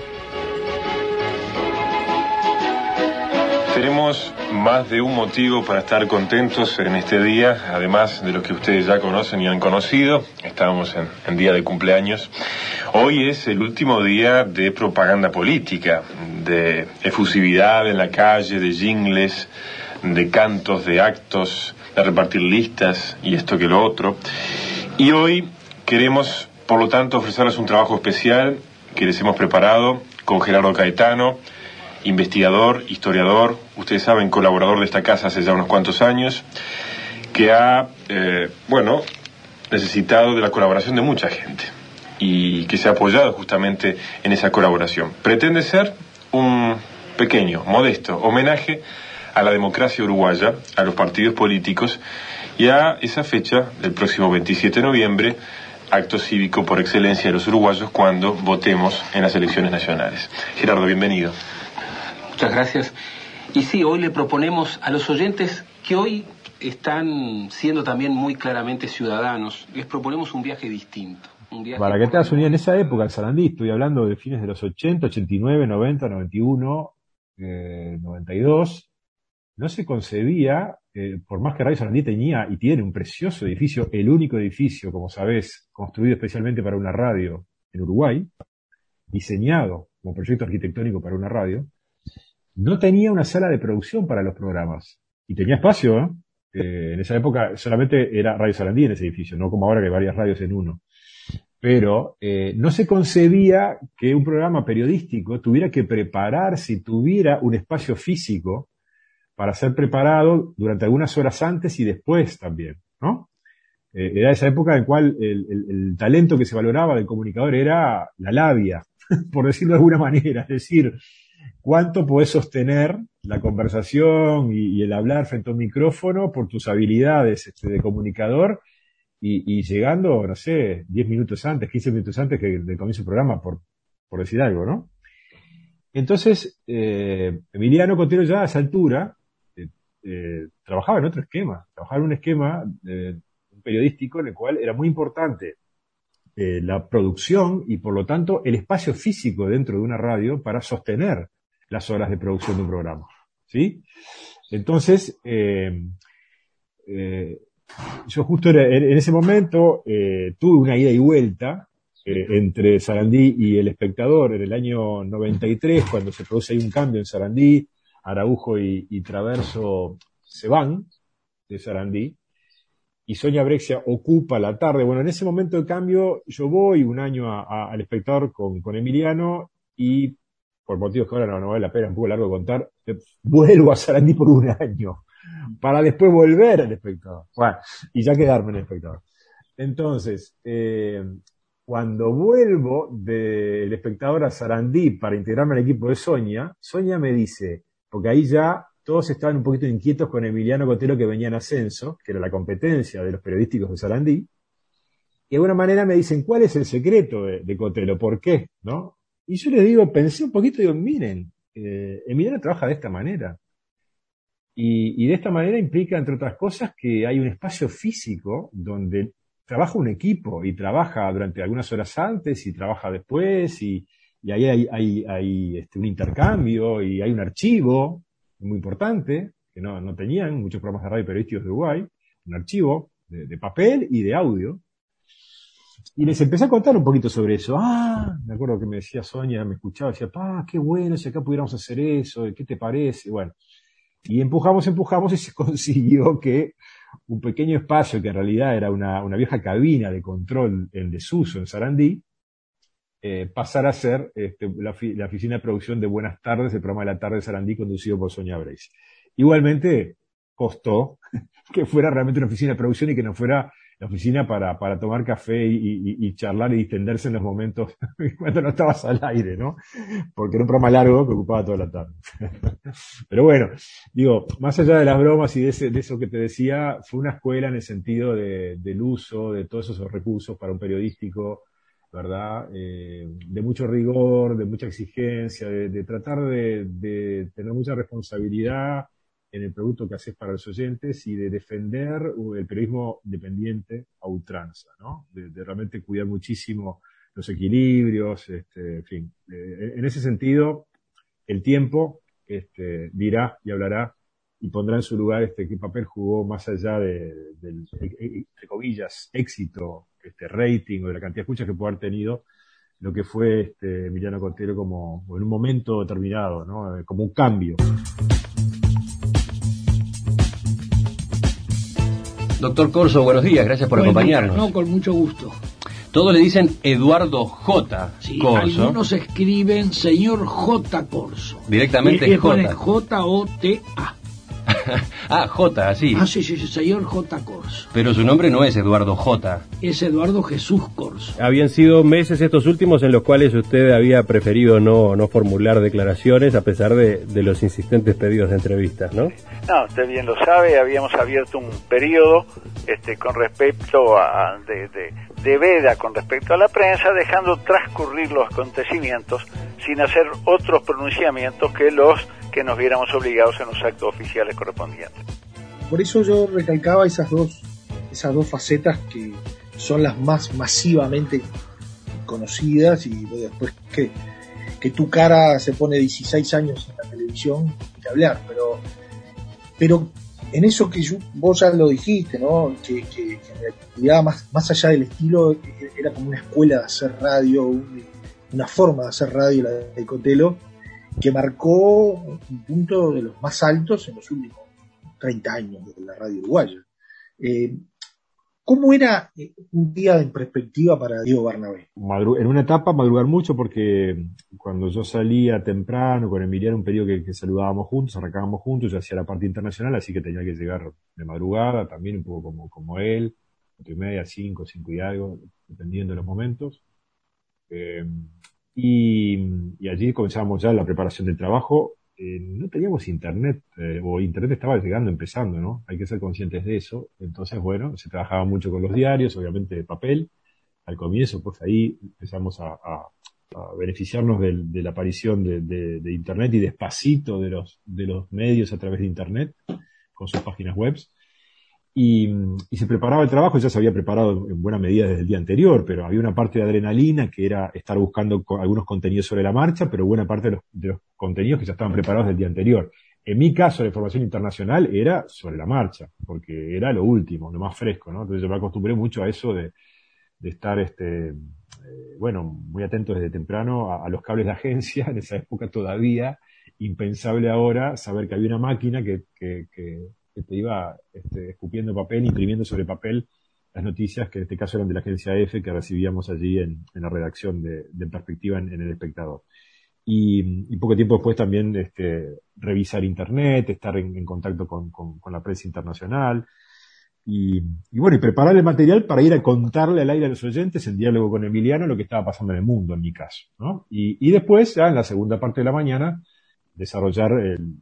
Tenemos más de un motivo para estar contentos en este día, además de los que ustedes ya conocen y han conocido. Estábamos en, en día de cumpleaños. Hoy es el último día de propaganda política, de efusividad en la calle, de jingles, de cantos, de actos, de repartir listas y esto que lo otro. Y hoy queremos, por lo tanto, ofrecerles un trabajo especial que les hemos preparado con Gerardo Caetano, investigador, historiador, ustedes saben, colaborador de esta casa hace ya unos cuantos años, que ha, eh, bueno, necesitado de la colaboración de mucha gente y que se ha apoyado justamente en esa colaboración. Pretende ser un pequeño, modesto homenaje a la democracia uruguaya, a los partidos políticos y a esa fecha del próximo 27 de noviembre, acto cívico por excelencia de los uruguayos cuando votemos en las elecciones nacionales. Gerardo, bienvenido. Muchas gracias. Y sí, hoy le proponemos a los oyentes que hoy están siendo también muy claramente ciudadanos, les proponemos un viaje distinto. Un viaje Para que te hagas una en esa época, en Sarandí, estoy hablando de fines de los 80, 89, 90, 91, eh, 92, no se concebía, eh, por más que Radio Sarandí tenía y tiene un precioso edificio, el único edificio, como sabés, construido especialmente para una radio en Uruguay, diseñado como proyecto arquitectónico para una radio, no tenía una sala de producción para los programas. Y tenía espacio, ¿eh? Eh, en esa época solamente era Radio Sarandí en ese edificio, no como ahora que hay varias radios en uno. Pero eh, no se concebía que un programa periodístico tuviera que prepararse tuviera un espacio físico para ser preparado durante algunas horas antes y después también, ¿no? Eh, era esa época en cual el, el- el talento que se valoraba del comunicador era la labia, por decirlo de alguna manera, es decir, cuánto podés sostener la conversación y, el hablar frente a un micrófono por tus habilidades este, de comunicador y, llegando, no sé, 10 minutos antes, 15 minutos antes que del comienzo del programa, por, decir algo, ¿no? Entonces, eh, Emiliano Cotero ya a esa altura eh, eh, trabajaba en otro esquema, trabajaba en un esquema periodístico en el cual era muy importante la producción y por lo tanto el espacio físico dentro de una radio para sostener las horas de producción de un programa. ¿Sí? Entonces, eh, eh, yo justo en ese momento eh, tuve una ida y vuelta entre Sarandí y el espectador en el año 93, cuando se produce ahí un cambio en Sarandí, Araujo y, Traverso se van de Sarandí, y Sonia Brexia ocupa la tarde. Bueno, en ese momento de cambio yo voy un año al espectador con Emiliano y por motivos que ahora no, no vale la pena, un poco largo de contar, eh, vuelvo a Sarandí por un año, para después volver al espectador. Bueno, y ya quedarme en el espectador. Entonces, eh, cuando vuelvo del espectador a Sarandí para integrarme al equipo de Sonia, Sonia me dice, porque ahí ya todos estaban un poquito inquietos con Emiliano Cotelo que venía en ascenso, que era la competencia de los periodísticos de Sarandí, y de alguna manera me dicen, ¿cuál es el secreto de, Cotelo? ¿Por qué? ¿No? Y yo les digo, pensé un poquito digo, miren, eh, Emiliano trabaja de esta manera. Y, de esta manera implica, entre otras cosas, que hay un espacio físico donde trabaja un equipo y trabaja durante algunas horas antes y trabaja después y, ahí hay, este, un intercambio y hay un archivo muy importante que no, no tenían muchos programas de radio periodísticos de Uruguay, un archivo de, papel y de audio. Y les empecé a contar un poquito sobre eso. Ah, me acuerdo que me decía Sonia, me escuchaba, decía, pa, qué bueno si acá pudiéramos hacer eso, ¿qué te parece? Bueno, y empujamos, empujamos y se consiguió que un pequeño espacio que en realidad era una, vieja cabina de control en desuso en Sarandí, eh, pasara a ser este, la, la, oficina de producción de Buenas Tardes, el programa de la tarde de Sarandí conducido por Sonia Brace. Igualmente costó que fuera realmente una oficina de producción y que no fuera la oficina para, para tomar café y, charlar y distenderse en los momentos cuando no estabas al aire, ¿no? Porque era un programa largo que ocupaba toda la tarde. Pero bueno, digo, más allá de las bromas y de, ese, de eso que te decía, fue una escuela en el sentido de, del uso de todos esos recursos para un periodístico, ¿verdad? Eh, de mucho rigor, de mucha exigencia, de, de tratar de, de tener mucha responsabilidad en el producto que haces para los oyentes y de defender uh, el periodismo dependiente a ultranza, ¿no? De, realmente cuidar muchísimo los equilibrios, este, en fin. Eh, en ese sentido, el tiempo este, dirá y hablará y pondrá en su lugar este qué papel jugó más allá de, del, entre comillas, éxito, este rating o de la cantidad de escuchas que pudo haber tenido lo que fue este Emiliano Contero como en un momento determinado, ¿no? Eh, como un cambio. Doctor Corso, buenos días, gracias por acompañarnos. No, con mucho gusto. Todos le dicen Eduardo J. Sí, Algunos escriben señor J. Corso. Directamente J. J-O-T-A. Ah, J, así. Ah, sí, sí, sí, señor J. Corso. Pero su nombre no es Eduardo J. Es Eduardo Jesús Corso. Habían sido meses estos últimos en los cuales usted había preferido no, no formular declaraciones a pesar de, de los insistentes pedidos de entrevistas, ¿no? No, usted bien lo sabe, habíamos abierto un periodo este, con respecto a, de, de, de veda con respecto a la prensa, dejando transcurrir los acontecimientos sin hacer otros pronunciamientos que los que nos viéramos obligados en los actos oficiales correspondientes. Por eso yo recalcaba esas dos, esas dos facetas que son las más masivamente conocidas y después que, que tu cara se pone 16 años en la televisión y hablar, pero, pero en eso que vos ya lo dijiste, ¿no? Que, que, en realidad más, más allá del estilo era como una escuela de hacer radio, una forma de hacer radio la de Cotelo, que marcó un punto de los más altos en los últimos 30 años de la radio uruguaya. Eh, ¿Cómo era eh, un día en perspectiva para Diego Barnabé? en una etapa madrugar mucho porque cuando yo salía temprano con Emiliano, un periodo que, saludábamos juntos, arrancábamos juntos, yo hacía la parte internacional, así que tenía que llegar de madrugada, también un poco como, como él, cuatro y media, cinco, cinco y algo, dependiendo de los momentos. Eh, y, allí comenzamos ya la preparación del trabajo. Eh, no teníamos internet, eh, o internet estaba llegando, empezando, ¿no? Hay que ser conscientes de eso. Entonces, bueno, se trabajaba mucho con los diarios, obviamente de papel. Al comienzo, pues ahí empezamos a, beneficiarnos de, la aparición de, de, internet y despacito de los, de los medios a través de internet, con sus páginas web y, se preparaba el trabajo, ya se había preparado en buena medida desde el día anterior, pero había una parte de adrenalina que era estar buscando algunos contenidos sobre la marcha, pero buena parte de los, contenidos que ya estaban preparados del día anterior. En mi caso, la información internacional era sobre la marcha, porque era lo último, lo más fresco, ¿no? Entonces yo me acostumbré mucho a eso de, estar, este, eh, bueno, muy atento desde temprano a, los cables de agencia, en esa época todavía, impensable ahora saber que había una máquina que, que que te iba este, escupiendo papel, imprimiendo sobre papel las noticias, que en este caso eran de la agencia EFE, que recibíamos allí en, la redacción de, Perspectiva en, El Espectador. y, y poco tiempo después también este, revisar internet, estar en, en contacto con, con, con, la prensa internacional y, y, bueno, y preparar el material para ir a contarle al aire a los oyentes en diálogo con Emiliano lo que estaba pasando en el mundo, en mi caso, ¿no? Y, y después, ya en la segunda parte de la mañana, desarrollar el,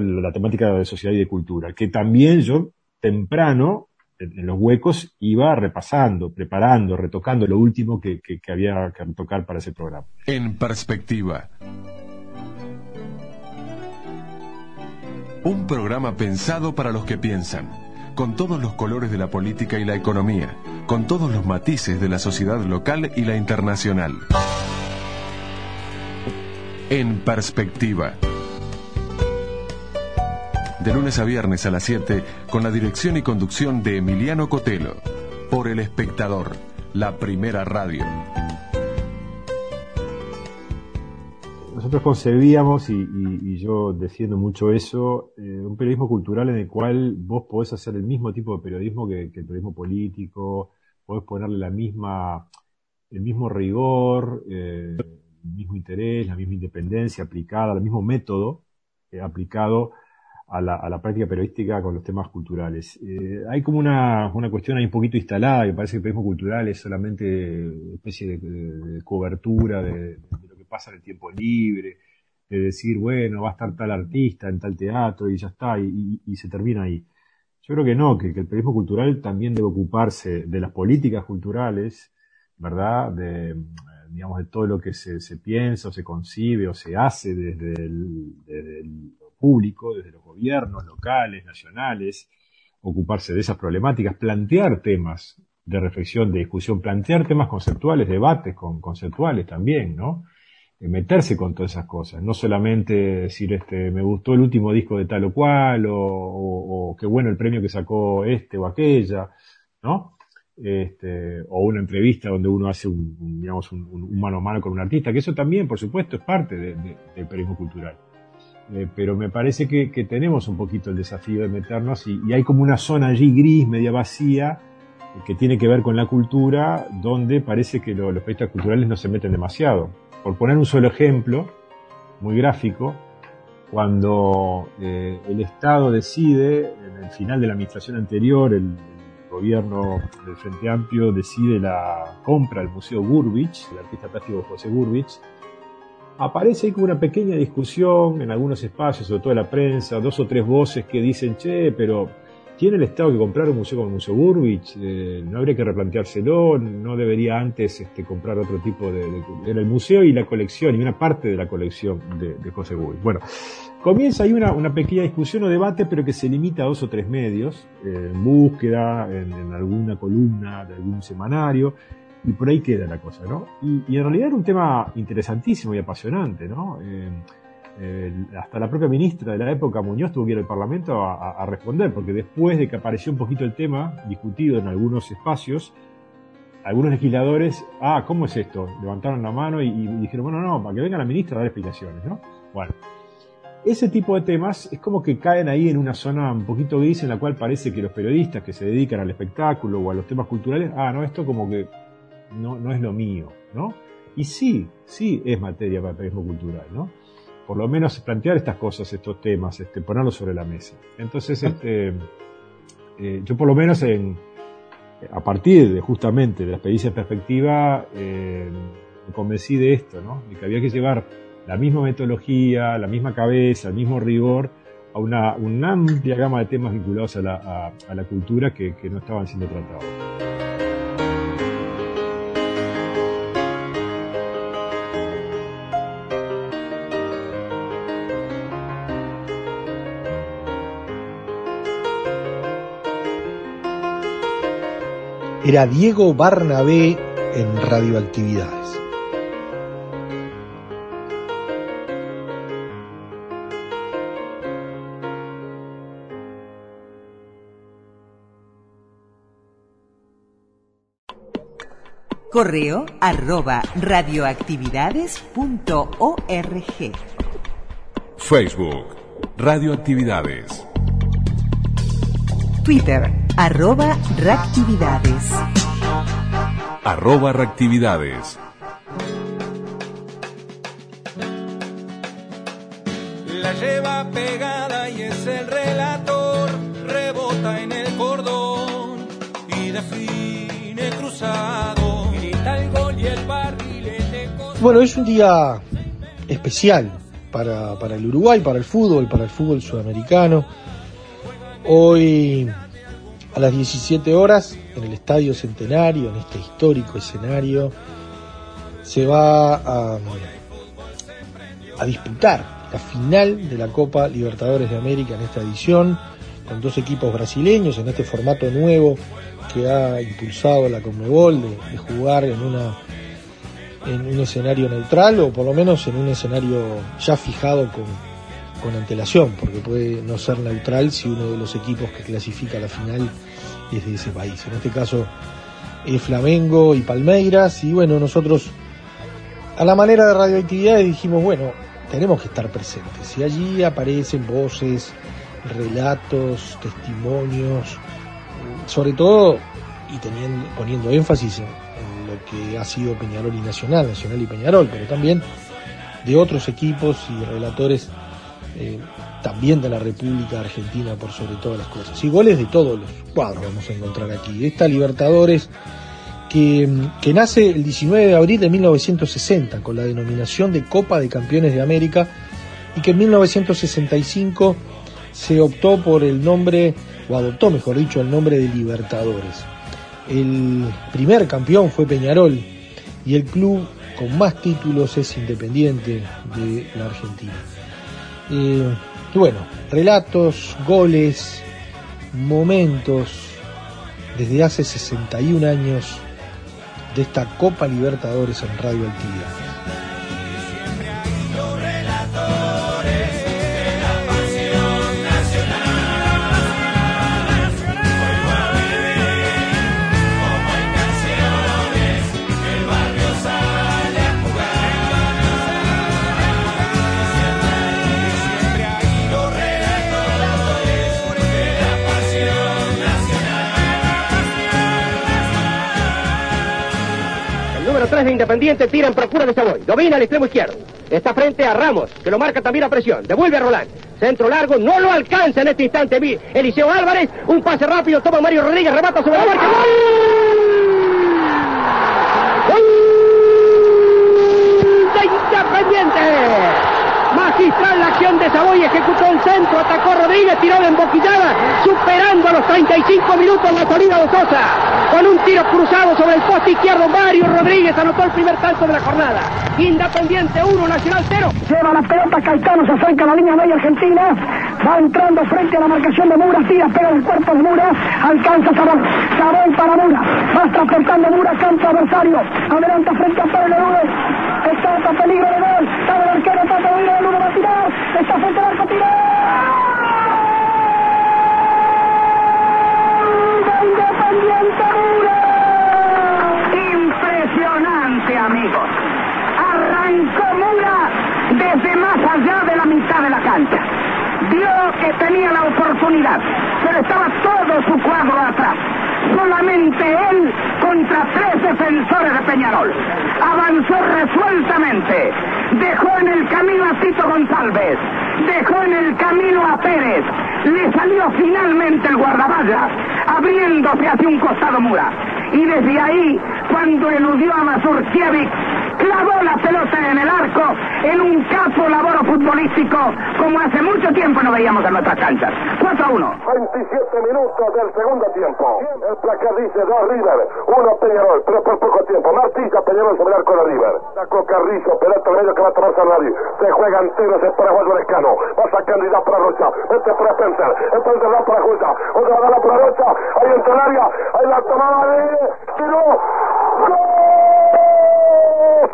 la temática de sociedad y de cultura, que también yo temprano en los huecos iba repasando, preparando, retocando lo último que, que, que había que retocar para ese programa. En perspectiva. Un programa pensado para los que piensan, con todos los colores de la política y la economía, con todos los matices de la sociedad local y la internacional. En perspectiva de lunes a viernes a las 7, con la dirección y conducción de Emiliano Cotelo, por El Espectador, la primera radio. Nosotros concebíamos, y, yo defiendo mucho eso, eh, un periodismo cultural en el cual vos podés hacer el mismo tipo de periodismo que, que el periodismo político, podés ponerle la misma, el mismo rigor, eh, el mismo interés, la misma independencia aplicada, el mismo método eh, aplicado a la, a la, práctica periodística con los temas culturales. Eh, hay como una, una cuestión ahí un poquito instalada, que parece que el periodismo cultural es solamente especie de, cobertura de, lo que pasa en el tiempo libre, de decir, bueno, va a estar tal artista en tal teatro y ya está, y, y, y se termina ahí. Yo creo que no, que, que, el periodismo cultural también debe ocuparse de las políticas culturales, ¿verdad? De, digamos, de todo lo que se, se piensa o se concibe o se hace desde el, desde el público, desde los gobiernos locales, nacionales, ocuparse de esas problemáticas, plantear temas de reflexión, de discusión, plantear temas conceptuales, debates con, conceptuales también, ¿no? meterse con todas esas cosas, no solamente decir este me gustó el último disco de tal o cual o, qué bueno el premio que sacó este o aquella, ¿no? Este, o una entrevista donde uno hace un, digamos un, mano a mano con un artista, que eso también, por supuesto, es parte de, de, del periodismo cultural. Eh, pero me parece que, que, tenemos un poquito el desafío de meternos y, y, hay como una zona allí gris, media vacía, que tiene que ver con la cultura, donde parece que lo, los periodistas culturales no se meten demasiado. Por poner un solo ejemplo, muy gráfico, cuando eh, el Estado decide, en el final de la administración anterior, el, el gobierno del Frente Amplio decide la compra del Museo Gurbich, el artista plástico José Gurbich, aparece ahí como una pequeña discusión en algunos espacios, sobre todo en la prensa, dos o tres voces que dicen, che, pero ¿tiene el Estado que comprar un museo como el Museo Burbich? Eh, ¿No habría que replanteárselo? ¿No debería antes este, comprar otro tipo de, Era el museo y la colección, y una parte de la colección de, de José Burbich. Bueno, comienza ahí una, pequeña discusión o debate, pero que se limita a dos o tres medios, eh, en búsqueda, en alguna columna de algún semanario, y por ahí queda la cosa, ¿no? Y, y, en realidad era un tema interesantísimo y apasionante, ¿no? Eh, eh, hasta la propia ministra de la época, Muñoz, tuvo que ir al Parlamento a, responder, porque después de que apareció un poquito el tema, discutido en algunos espacios, algunos legisladores, ah, ¿cómo es esto? Levantaron la mano y, y dijeron, bueno, no, para que venga la ministra a dar explicaciones, ¿no? Bueno, ese tipo de temas es como que caen ahí en una zona un poquito gris en la cual parece que los periodistas que se dedican al espectáculo o a los temas culturales, ah, no, esto como que no, no es lo mío, ¿no? Y sí, sí es materia para el periodismo cultural, ¿no? Por lo menos plantear estas cosas, estos temas, este, ponerlos sobre la mesa. Entonces, este, eh, yo por lo menos en, a partir de justamente de la experiencia en perspectiva, eh, me convencí de esto, ¿no? De que había que llevar la misma metodología, la misma cabeza, el mismo rigor a una, una amplia gama de temas vinculados a la, a, a la cultura que, que no estaban siendo tratados. Era Diego Barnabé en Radioactividades. Correo arroba radioactividades.org. Facebook, Radioactividades. Twitter, arroba reactividades. Arroba reactividades. la lleva pegada y es el relator, rebota en el cordón y define cruzado, grita el gol y el barrilete Bueno, es un día especial para, para el Uruguay, para el fútbol, para el fútbol sudamericano. Hoy a las 17 horas en el Estadio Centenario, en este histórico escenario, se va a, disputar la final de la Copa Libertadores de América en esta edición, con dos equipos brasileños en este formato nuevo que ha impulsado la Conmebol de, de jugar en una en un escenario neutral o por lo menos en un escenario ya fijado con, con antelación, porque puede no ser neutral si uno de los equipos que clasifica a la final es de ese país. En este caso es Flamengo y Palmeiras y bueno, nosotros a la manera de radioactividades dijimos, bueno, tenemos que estar presentes. Y allí aparecen voces, relatos, testimonios, sobre todo y teniendo, poniendo énfasis en, en lo que ha sido Peñarol y Nacional, Nacional y Peñarol, pero también de otros equipos y relatores eh, también de la República Argentina por sobre todas las cosas. Y goles de todos los cuadros vamos a encontrar aquí. Esta Libertadores que, que nace el 19 de abril de 1960 con la denominación de Copa de Campeones de América y que en 1965 se optó por el nombre, o adoptó mejor dicho, el nombre de Libertadores. El primer campeón fue Peñarol y el club con más títulos es Independiente de la Argentina. Eh, y bueno, relatos, goles, momentos desde hace 61 años de esta Copa Libertadores en Radio Actividad. El número 3 de Independiente tira en procura de Savoy. Domina al extremo izquierdo. Está frente a Ramos, que lo marca también a presión. Devuelve a Roland. Centro largo, no lo alcanza en este instante. Eliseo Álvarez, un pase rápido, toma Mario Rodríguez, remata sobre la marca. ¡Gol! De Independiente. Magistral la acción de Savoy, ejecutó el centro, atacó Rodríguez, tiró de emboquillada, superando a los 35 minutos la salida de Sosa. Con un tiro cruzado sobre el poste izquierdo, Mario Rodríguez anotó el primer tanto de la jornada. Independiente 1, Nacional 0. Lleva la pelota Caetano, se acerca a la línea media argentina, va entrando frente a la marcación de Mura, tira, pega el cuerpo de Mura, alcanza Sabón, Sabón para Mura, va transportando Mura, campo adversario, adelanta frente a Pablo López, otro peligro de gol, sabe el arquero, de va a tirar, está frente al arco, tira. ¡Gol de Independiente Mura! Impresionante, amigos. Arrancó Mura desde más allá de la mitad de la cancha. Vio que tenía la oportunidad, pero estaba todo su cuadro atrás. Solamente él contra tres defensores de Peñarol. Avanzó resueltamente. Dejó en el camino a Tito González. Dejó en el camino a Pérez. Le salió finalmente el guardaballa, abriéndose hacia un costado Mura. Y desde ahí, cuando eludió a Mazurkiewicz, clavó la pelota en el arco en un capo laboro futbolístico como hace mucho tiempo no veíamos en nuestras canchas. 4 a 1. 27 minutos del segundo tiempo. El placar dice 2 River, 1 Peñarol, pero por poco tiempo. Martilla Peñarol sobre el arco de River. Sacó Carrizo, pelota medio que va a tomar Sanadi. Se juega entero ese paraguayo Lescano. Va sacando y da para Rocha. Este para Spencer. Spencer da para Junta. Otra da para Rocha. Ahí entra el área. Ahí la tomaba de... Tiró. ¡Gol! Uruguay,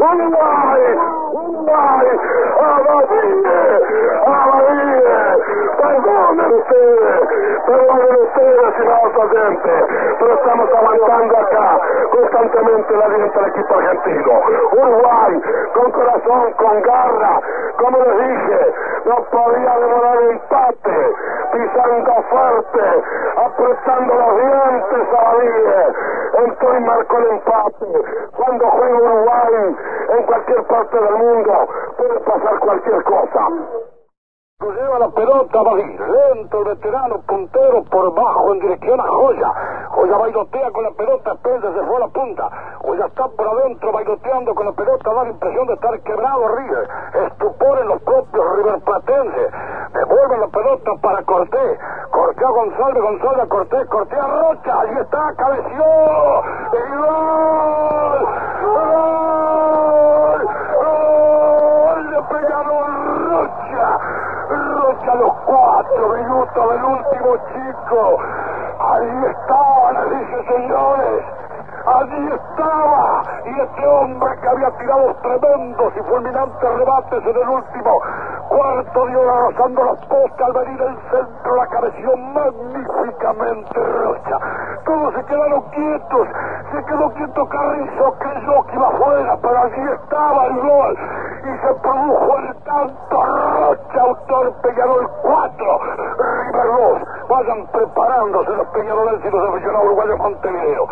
Uruguay, Perdonen ustedes, estimados oyentes, pero estamos aguantando acá constantemente la aliento del equipo argentino. Uruguay, con corazón, con garra, como les dije, no podía demorar el empate, pisando fuerte, apretando los dientes a entró y marcó el empate. Cuando juega Uruguay, en cualquier parte del mundo, puede pasar cualquier cosa. Lleva la pelota Badí, lento el veterano, puntero por bajo en dirección a Joya. Joya bailotea con la pelota, Pérez se fue a la punta. Joya está por adentro bailoteando con la pelota, da la impresión de estar quebrado River. Estupor en los propios River Platense. Devuelve la pelota para Cortés. Cortés a González, González a Cortés, Cortés a Rocha. Ahí está, cabeció. ¡Y gol! ¡Gol! ¡Gol de Peñarol! Rocha a los cuatro minutos del último chico. Ahí estaban, dice señores. Allí estaba. Y este hombre que había tirado tremendos y fulminantes rebates en el último cuarto de hora rozando las postas al venir el centro la cabeció magníficamente Rocha. Todos se quedaron quietos. Se quedó quieto Carrizo, creyó que iba afuera, pero allí estaba el gol. Y se produjo el tanto Rocha, autor Peñarol 4, River 2. Vayan preparándose los peñarolenses y los aficionados uruguayos Montevideo.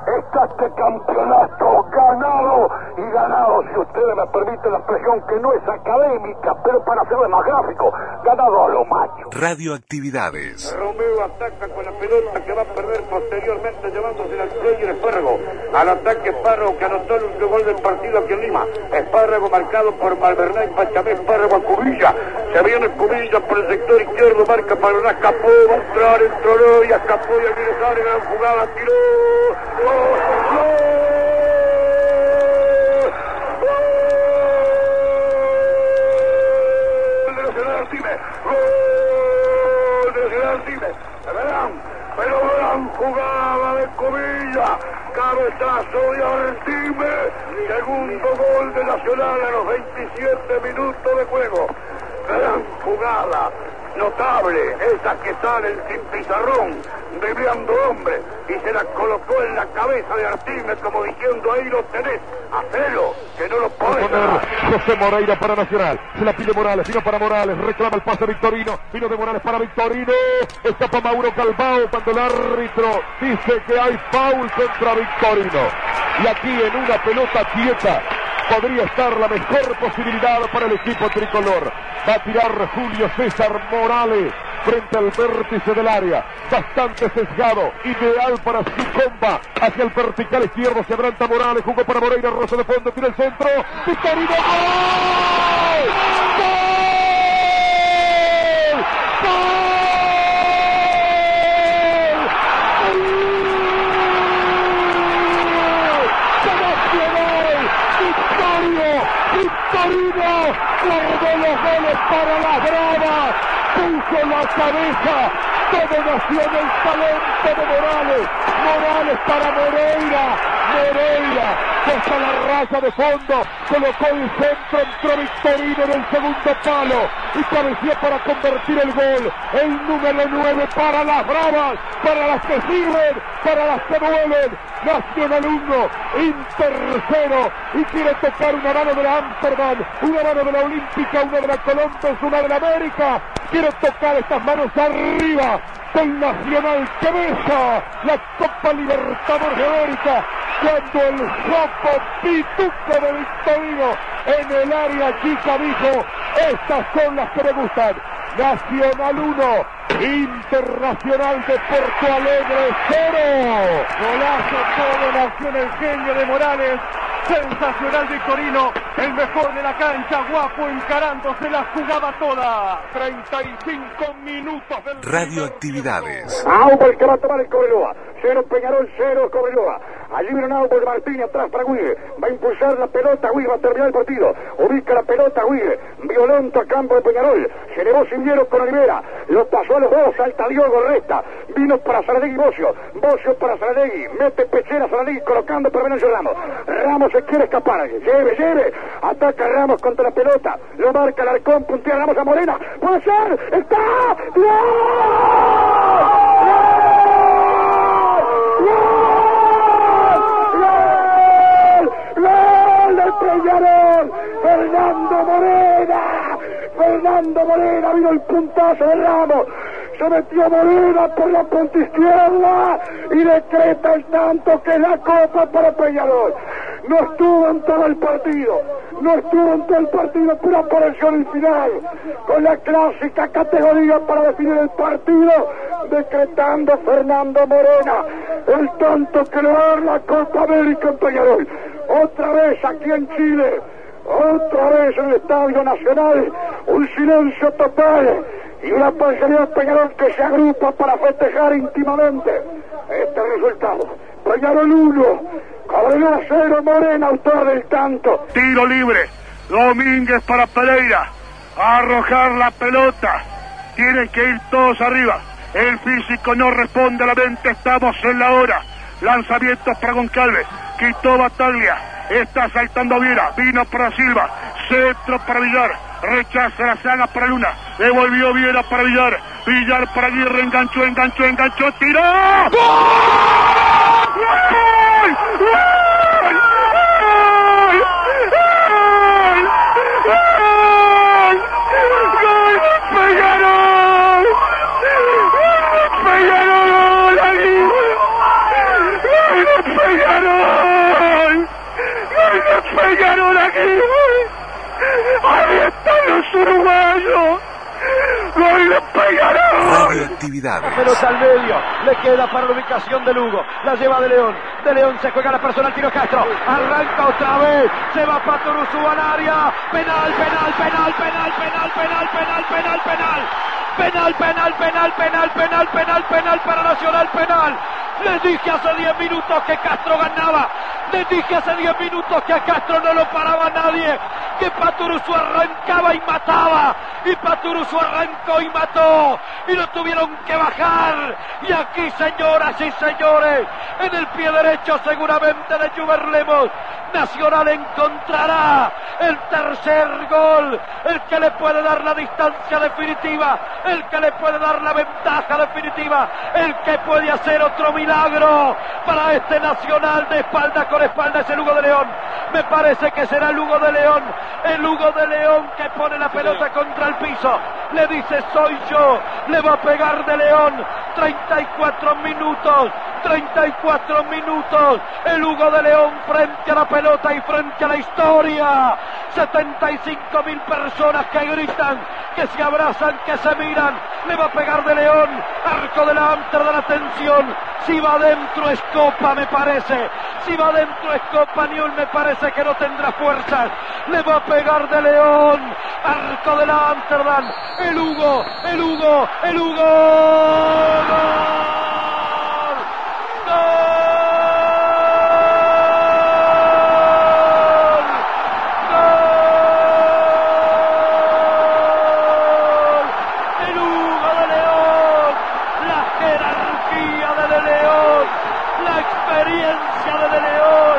Está este campeonato ganado y ganado, si ustedes me permiten la expresión que no es académica, pero para hacerlo más gráfico, ganado a lo macho. Radioactividades. Romeo ataca con la pelota que va a perder posteriormente llevándose al cuello Espárrago. Al ataque Espárrago que anotó el último gol del partido aquí en Lima. Espárrago marcado por Malverná y Pachamé Espárrago a Cubilla. Se viene Cubilla por el sector izquierdo, marca Malverná, escapó, va a entrar, entró y escapó y aquí le sale gran jugada, tiró. Cabezazo de Artime, segundo gol de Nacional a los 27 minutos de juego. Gran jugada, notable, esa que sale sin pizarrón, driblando hombre, y se la colocó en la cabeza de Artime como diciendo ahí lo tenés, hacelo, que no lo podés. José Moreira para Nacional. Se la pide Morales, vino para Morales, reclama el pase Victorino, vino de Morales para Victorino, escapa Mauro Calvao cuando el árbitro dice que hay foul contra Victorino. Y aquí en una pelota quieta podría estar la mejor posibilidad para el equipo tricolor. Va a tirar Julio César Morales frente al vértice del área. Bastante sesgado, ideal para su comba. Hacia el vertical izquierdo se adelanta Morales, jugó para Moreira, rosa de fondo, tira el centro. Victorino, ¡gol! ¡Gol! Victorino, guardó los goles para las puso la cabeza, todo nació en el talento de Morales, Morales para Moreira, Moreira, hasta la raya de fondo, colocó el centro, entró Victorino en el segundo palo y pareció para convertir el gol, el número 9 para las bravas, para las que sirven, para las que duelen, Nacional 1, Inter 0 y quiere tocar una mano de la Amsterdam, una mano de la Olímpica, una de la Colombia, una de la América, quiere tocar estas manos arriba del Nacional que besa la Copa Libertadores de América cuando el Jopo Pituco de Victorino en el área chica dijo estas son las que me gustan Nacional 1 Internacional de Porto Alegre 0 golazo todo la acción el genio de Morales sensacional Victorino el mejor de la cancha guapo encarándose la jugada toda 35 minutos del Radioactividades. Auber que va a tomar el Cobreloa. Cero Peñarol, cero Cobreloa. Allí viene un Auber Martín atrás para Guille. Va a impulsar la pelota, Guille va a terminar el partido. Ubica la pelota, Guille. Violento a campo de Peñarol. Se elevó Cindiero con Olivera. Lo pasó los dos, salta Diogo, resta. Vino para Saladegui Bocio. Bocio para Saladegui. Mete pechera Saladegui colocando para Venancio Ramos. Ramos se quiere escapar. Lleve, lleve. Ataca Ramos contra la pelota. Lo marca el arcón, puntea Ramos a Morena. ¡Puede ser! ¡Está! ¡Gol del Peñarol! ¡Fernando Morena! ¡Fernando Morena! Vino el puntazo de Ramos. se metió Morena por la punta izquierda y decreta el tanto que la copa para Peñarol. No estuvo en todo el partido, no estuvo en todo el partido, pero apareció en el final, con la clásica categoría para definir el partido, decretando Fernando Morena, el tanto que le va la Copa América en Peñarol. Otra vez aquí en Chile, otra vez en el Estadio Nacional, un silencio total y una parcialidad Peñarol que se agrupa para festejar íntimamente este resultado. Peñarol 1, Cabrera 0, Morena, autor del tanto. Tiro libre. Domínguez para Pereira. Arrojar la pelota. Tienen que ir todos arriba. El físico no responde a la mente. Estamos en la hora. Lanzamientos para Goncalves. Quitó Bataglia. Está saltando Viera. Vino para Silva. Centro para Villar. Rechaza la saga para Luna. Devolvió Viera para Villar. Villar para Aguirre. Enganchó, enganchó, enganchó. ¡Tiró! Peñarol aquí. Ahí están los uruguayos. Gol de Peñarol. Radioactividades. Pelota al medio, le queda para la ubicación de Lugo, la lleva de León, de León se juega la persona al tiro Castro, arranca otra vez, se va Patoruzú al área, penal, penal, penal, penal, penal, penal, penal, penal, penal, penal, penal, penal, penal, penal, penal, penal para Nacional, penal. Les dije hace 10 minutos que Castro ganaba. Les dije hace 10 minutos que a Castro no lo paraba nadie. Que Paturuzú arrancaba y mataba. Y Paturuzú arrancó y mató. Y lo tuvieron que bajar. Y aquí, señoras y señores, en el pie derecho seguramente de Juber Lemos, Nacional encontrará el tercer gol. El que le puede dar la distancia definitiva. El que le puede dar la ventaja definitiva. El que puede hacer otro milagro para este Nacional de espalda con espalda es el Hugo de León. Me parece que será el Hugo de León. El Hugo de León que pone la pelota contra el piso. Le dice soy yo. Le va a pegar de León. 34 minutos. 34 minutos. El Hugo de León frente a la pelota y frente a la historia. 75 mil personas que gritan, que se abrazan, que se miran. Le va a pegar de León. Arco delante de la tensión. Si va adentro es copa, me parece. Si va adentro es copa, Niul me parece que no tendrá fuerzas. Le va a pegar de León. Arco de la Amsterdam. El Hugo, el Hugo, El Hugo de León, la jerarquía de De León, la experiencia de De León,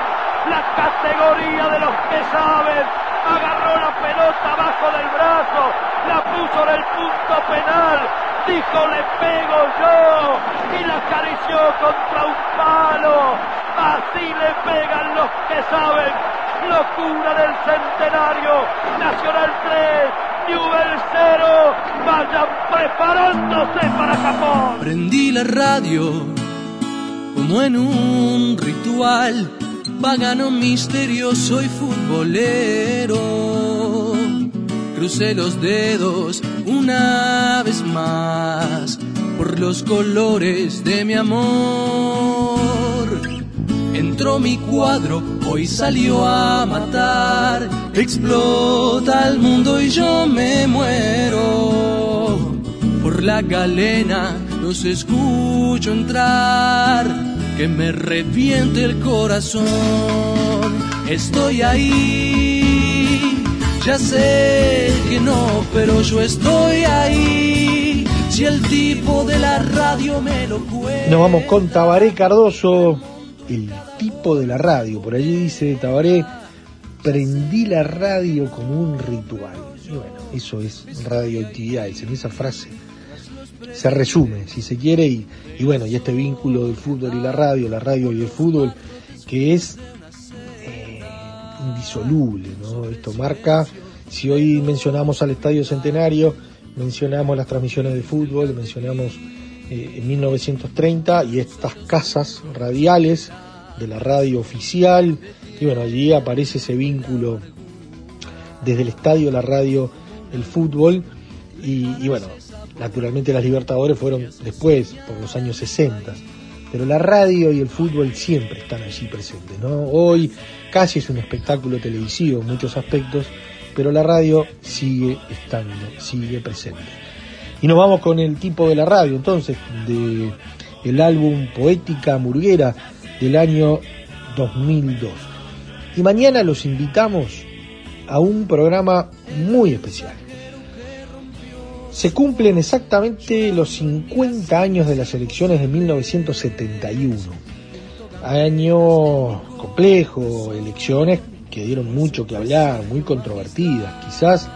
la categoría de los que saben. Agarró la pelota abajo del brazo, la puso en el punto penal, dijo le pego yo y la acarició contra un palo. Así le pegan los que saben. Locura del centenario. Nacional 3, Newell 0. Vayan preparándose para Japón. Prendí la radio como en un ritual pagano misterioso y futbolero. Crucé los dedos una vez más por los colores de mi amor. Entró mi cuadro, hoy salió a matar. Explota el mundo y yo me muero. Por la galena los escucho entrar, que me reviente el corazón. Estoy ahí, ya sé que no, pero yo estoy ahí. Si el tipo de la radio me lo cuenta. Nos vamos con Tabaré Cardoso, el de la radio. Por allí dice Tabaré, prendí la radio como un ritual. Y bueno, eso es radioactividades. En esa frase se resume, si se quiere, y, y bueno, y este vínculo del fútbol y la radio, la radio y el fútbol, que es eh, indisoluble, ¿no? Esto marca, si hoy mencionamos al Estadio Centenario, mencionamos las transmisiones de fútbol, mencionamos eh, en 1930 y estas casas radiales de la radio oficial, y bueno, allí aparece ese vínculo desde el estadio, la radio, el fútbol, y, bueno, naturalmente las Libertadores fueron después, por los años 60, pero la radio y el fútbol siempre están allí presentes, ¿no? Hoy casi es un espectáculo televisivo en muchos aspectos, pero la radio sigue estando, sigue presente. Y nos vamos con el tipo de la radio, entonces, de álbum Poética Murguera del año 2002. Y mañana los invitamos a un programa muy especial. Se cumplen exactamente los 50 años de las elecciones de 1971. Año complejo, elecciones que dieron mucho que hablar, muy controvertidas, quizás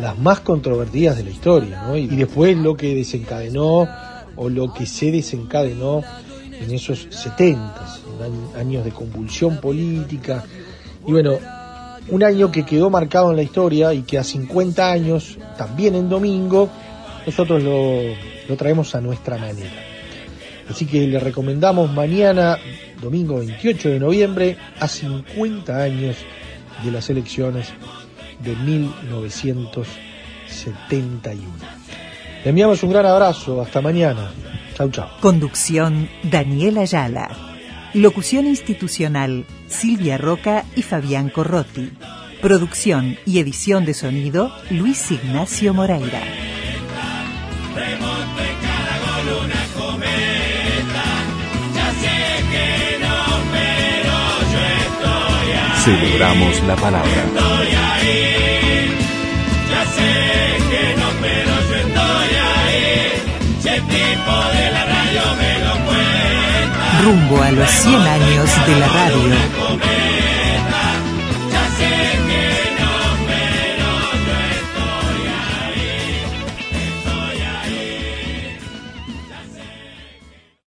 las más controvertidas de la historia, ¿no? Y después lo que desencadenó o lo que se desencadenó en esos 70, años de convulsión política. Y bueno, un año que quedó marcado en la historia y que a 50 años, también en domingo, nosotros lo, lo traemos a nuestra manera. Así que le recomendamos mañana, domingo 28 de noviembre, a 50 años de las elecciones de 1971. Le enviamos un gran abrazo, hasta mañana. Chau, chau. Conducción Daniel Ayala. Locución institucional Silvia Roca y Fabián Corrotti. Producción y edición de sonido Luis Ignacio Moreira. Celebramos la palabra. Tipo de la radio me lo. Rumbo a los 100 años de la radio.